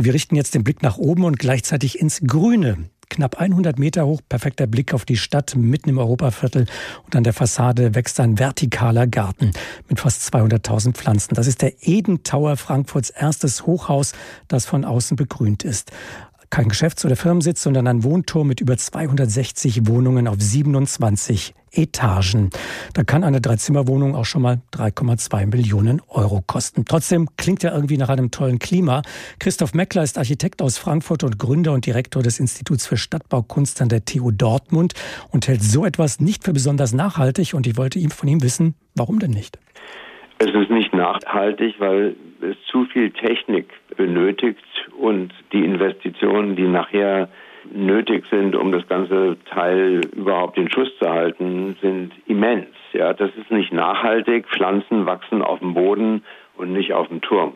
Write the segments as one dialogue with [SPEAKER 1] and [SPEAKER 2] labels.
[SPEAKER 1] Wir richten jetzt den Blick nach oben und gleichzeitig ins Grüne. Knapp 100 Meter hoch, perfekter Blick auf die Stadt mitten im Europaviertel und an der Fassade wächst ein vertikaler Garten mit fast 200.000 Pflanzen. Das ist der Eden Tower, Frankfurts erstes Hochhaus, das von außen begrünt ist kein Geschäfts- oder Firmensitz, sondern ein Wohnturm mit über 260 Wohnungen auf 27 Etagen. Da kann eine Dreizimmerwohnung auch schon mal 3,2 Millionen Euro kosten. Trotzdem klingt ja irgendwie nach einem tollen Klima. Christoph Meckler ist Architekt aus Frankfurt und Gründer und Direktor des Instituts für Stadtbaukunst an der TU Dortmund und hält so etwas nicht für besonders nachhaltig. Und ich wollte ihm von ihm wissen, warum denn nicht?
[SPEAKER 2] Es ist nicht nachhaltig, weil es zu viel Technik benötigt und die Investitionen, die nachher nötig sind, um das ganze Teil überhaupt in Schuss zu halten, sind immens. Ja, das ist nicht nachhaltig. Pflanzen wachsen auf dem Boden und nicht auf dem Turm.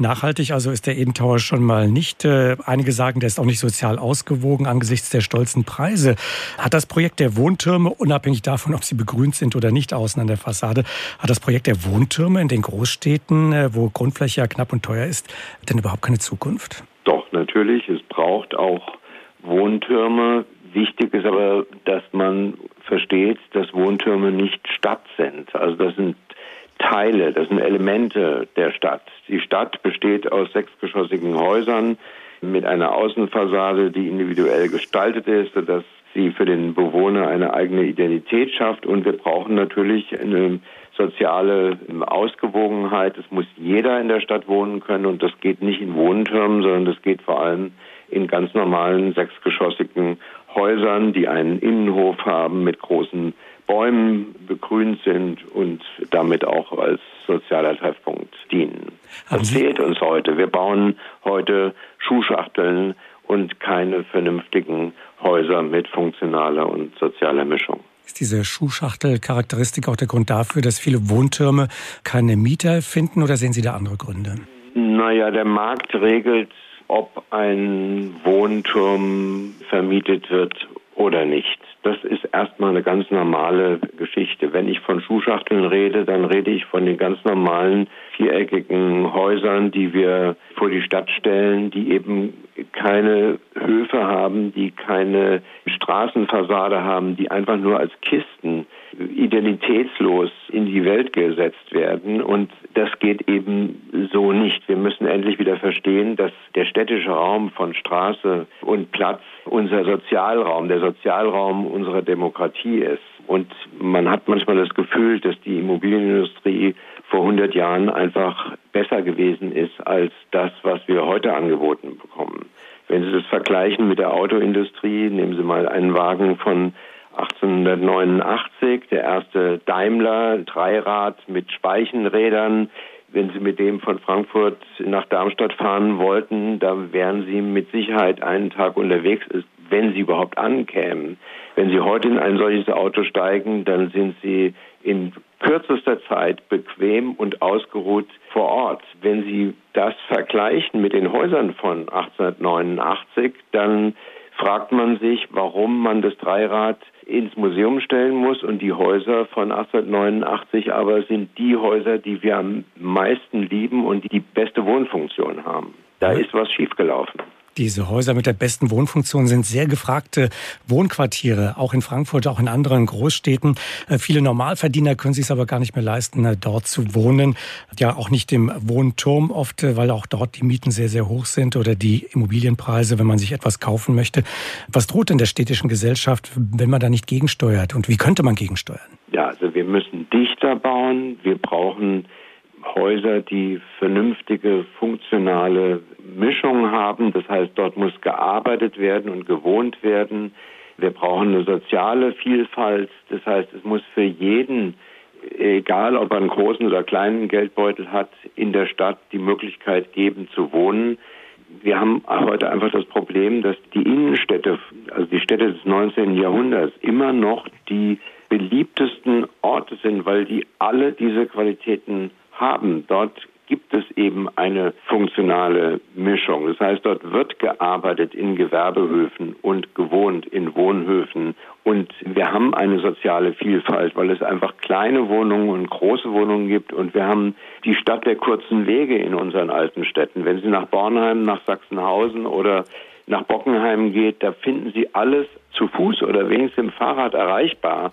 [SPEAKER 1] Nachhaltig also ist der Eden Tower schon mal nicht. Äh, einige sagen, der ist auch nicht sozial ausgewogen angesichts der stolzen Preise. Hat das Projekt der Wohntürme, unabhängig davon, ob sie begrünt sind oder nicht außen an der Fassade, hat das Projekt der Wohntürme in den Großstädten, äh, wo Grundfläche ja knapp und teuer ist, denn überhaupt keine Zukunft?
[SPEAKER 2] Doch, natürlich. Es braucht auch Wohntürme. Wichtig ist aber, dass man versteht, dass Wohntürme nicht Stadt sind. Also das sind Teile, das sind Elemente der Stadt. Die Stadt besteht aus sechsgeschossigen Häusern mit einer Außenfassade, die individuell gestaltet ist, sodass sie für den Bewohner eine eigene Identität schafft. Und wir brauchen natürlich eine soziale Ausgewogenheit. Es muss jeder in der Stadt wohnen können und das geht nicht in Wohntürmen, sondern das geht vor allem in ganz normalen sechsgeschossigen Häusern, die einen Innenhof haben mit großen Bäumen begrünt sind und damit auch als sozialer Treffpunkt dienen. Das fehlt uns heute. Wir bauen heute Schuhschachteln und keine vernünftigen Häuser mit funktionaler und sozialer Mischung.
[SPEAKER 1] Ist diese Schuhschachtel-Charakteristik auch der Grund dafür, dass viele Wohntürme keine Mieter finden oder sehen Sie da andere Gründe?
[SPEAKER 2] Naja, der Markt regelt, ob ein Wohnturm vermietet wird oder nicht. Das ist erstmal eine ganz normale Geschichte. Wenn ich von Schuhschachteln rede, dann rede ich von den ganz normalen viereckigen Häusern, die wir vor die Stadt stellen, die eben keine Höfe haben, die keine Straßenfassade haben, die einfach nur als Kisten identitätslos in die Welt gesetzt werden. Und das geht eben so nicht. Wir müssen endlich wieder verstehen, dass der städtische Raum von Straße und Platz unser Sozialraum, der Sozialraum unserer Demokratie ist. Und man hat manchmal das Gefühl, dass die Immobilienindustrie vor 100 Jahren einfach besser gewesen ist als das, was wir heute angeboten bekommen. Wenn Sie das vergleichen mit der Autoindustrie, nehmen Sie mal einen Wagen von 1889, der erste Daimler, Dreirad mit Speichenrädern. Wenn Sie mit dem von Frankfurt nach Darmstadt fahren wollten, da wären Sie mit Sicherheit einen Tag unterwegs, wenn Sie überhaupt ankämen. Wenn Sie heute in ein solches Auto steigen, dann sind Sie in kürzester Zeit bequem und ausgeruht vor Ort. Wenn Sie das vergleichen mit den Häusern von 1889, dann fragt man sich, warum man das Dreirad ins Museum stellen muss und die Häuser von 1889 aber sind die Häuser, die wir am meisten lieben und die die beste Wohnfunktion haben. Da ist was schiefgelaufen.
[SPEAKER 1] Diese Häuser mit der besten Wohnfunktion sind sehr gefragte Wohnquartiere, auch in Frankfurt, auch in anderen Großstädten. Äh, viele Normalverdiener können sich es aber gar nicht mehr leisten, äh, dort zu wohnen. Ja, auch nicht im Wohnturm oft, äh, weil auch dort die Mieten sehr, sehr hoch sind oder die Immobilienpreise, wenn man sich etwas kaufen möchte. Was droht denn der städtischen Gesellschaft, wenn man da nicht gegensteuert? Und wie könnte man gegensteuern?
[SPEAKER 2] Ja, also wir müssen dichter bauen. Wir brauchen Häuser, die vernünftige, funktionale Mischung haben. Das heißt, dort muss gearbeitet werden und gewohnt werden. Wir brauchen eine soziale Vielfalt. Das heißt, es muss für jeden, egal ob er einen großen oder kleinen Geldbeutel hat, in der Stadt die Möglichkeit geben zu wohnen. Wir haben heute einfach das Problem, dass die Innenstädte, also die Städte des 19. Jahrhunderts, immer noch die beliebtesten Orte sind, weil die alle diese Qualitäten haben. Dort gibt es eben eine funktionale Mischung. Das heißt, dort wird gearbeitet in Gewerbehöfen und gewohnt in Wohnhöfen. Und wir haben eine soziale Vielfalt, weil es einfach kleine Wohnungen und große Wohnungen gibt. Und wir haben die Stadt der kurzen Wege in unseren alten Städten. Wenn Sie nach Bornheim, nach Sachsenhausen oder nach Bockenheim geht, da finden Sie alles zu Fuß oder wenigstens im Fahrrad erreichbar.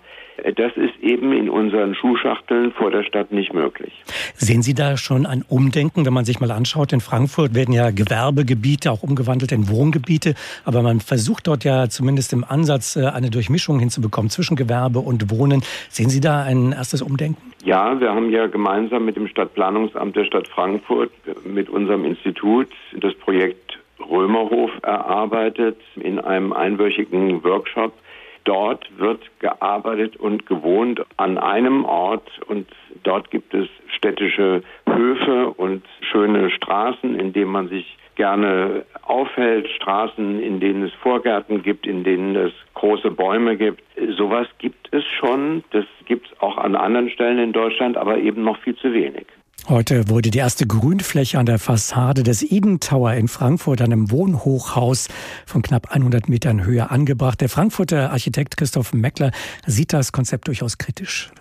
[SPEAKER 2] Das ist eben in unseren Schuhschachteln vor der Stadt nicht möglich.
[SPEAKER 1] Sehen Sie da schon ein Umdenken, wenn man sich mal anschaut? In Frankfurt werden ja Gewerbegebiete auch umgewandelt in Wohngebiete, aber man versucht dort ja zumindest im Ansatz äh, eine Durchmischung hinzubekommen zwischen Gewerbe und Wohnen. Sehen Sie da ein erstes Umdenken?
[SPEAKER 2] Ja, wir haben ja gemeinsam mit dem Stadtplanungsamt der Stadt Frankfurt, mit unserem Institut das Projekt Römerhof erarbeitet in einem einwöchigen Workshop. Dort wird gearbeitet und gewohnt an einem Ort und dort gibt es städtische Höfe und schöne Straßen, in denen man sich gerne aufhält, Straßen, in denen es Vorgärten gibt, in denen es große Bäume gibt. Sowas gibt es schon, das gibt es auch an anderen Stellen in Deutschland, aber eben noch viel zu wenig.
[SPEAKER 1] Heute wurde die erste Grünfläche an der Fassade des Eden Tower in Frankfurt, einem Wohnhochhaus von knapp 100 Metern Höhe, angebracht. Der Frankfurter Architekt Christoph Meckler sieht das Konzept durchaus kritisch.